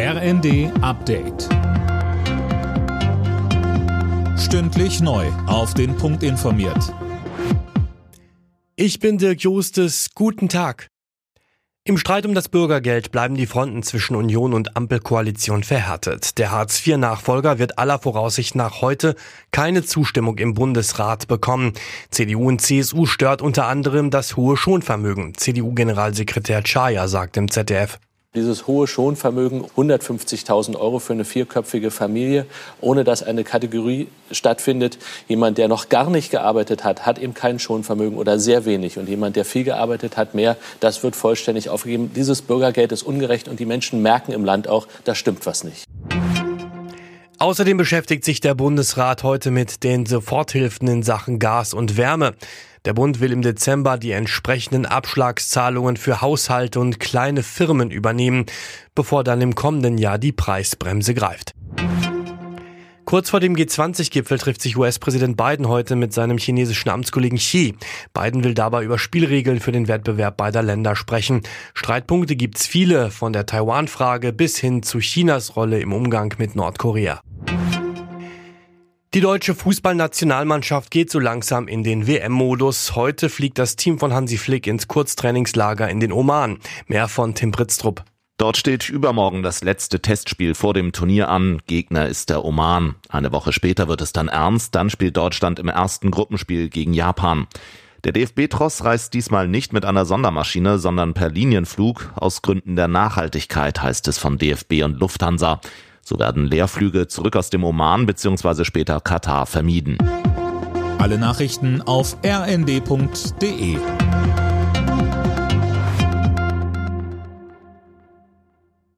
RND Update. Stündlich neu. Auf den Punkt informiert. Ich bin Dirk Jostes. Guten Tag. Im Streit um das Bürgergeld bleiben die Fronten zwischen Union und Ampelkoalition verhärtet. Der Hartz-IV-Nachfolger wird aller Voraussicht nach heute keine Zustimmung im Bundesrat bekommen. CDU und CSU stört unter anderem das hohe Schonvermögen. CDU-Generalsekretär Chaya sagt im ZDF. Dieses hohe Schonvermögen, 150.000 Euro für eine vierköpfige Familie, ohne dass eine Kategorie stattfindet. Jemand, der noch gar nicht gearbeitet hat, hat eben kein Schonvermögen oder sehr wenig. Und jemand, der viel gearbeitet hat, mehr, das wird vollständig aufgegeben. Dieses Bürgergeld ist ungerecht und die Menschen merken im Land auch, da stimmt was nicht. Außerdem beschäftigt sich der Bundesrat heute mit den Soforthilfen in Sachen Gas und Wärme. Der Bund will im Dezember die entsprechenden Abschlagszahlungen für Haushalte und kleine Firmen übernehmen, bevor dann im kommenden Jahr die Preisbremse greift. Kurz vor dem G20-Gipfel trifft sich US-Präsident Biden heute mit seinem chinesischen Amtskollegen Xi. Biden will dabei über Spielregeln für den Wettbewerb beider Länder sprechen. Streitpunkte gibt's viele, von der Taiwan-Frage bis hin zu Chinas Rolle im Umgang mit Nordkorea. Die deutsche Fußballnationalmannschaft geht so langsam in den WM-Modus. Heute fliegt das Team von Hansi Flick ins Kurztrainingslager in den Oman. Mehr von Tim Britztrup. Dort steht übermorgen das letzte Testspiel vor dem Turnier an. Gegner ist der Oman. Eine Woche später wird es dann ernst. Dann spielt Deutschland im ersten Gruppenspiel gegen Japan. Der DFB-Tross reist diesmal nicht mit einer Sondermaschine, sondern per Linienflug. Aus Gründen der Nachhaltigkeit heißt es von DFB und Lufthansa. So werden Leerflüge zurück aus dem Oman bzw. später Katar vermieden. Alle Nachrichten auf rnd.de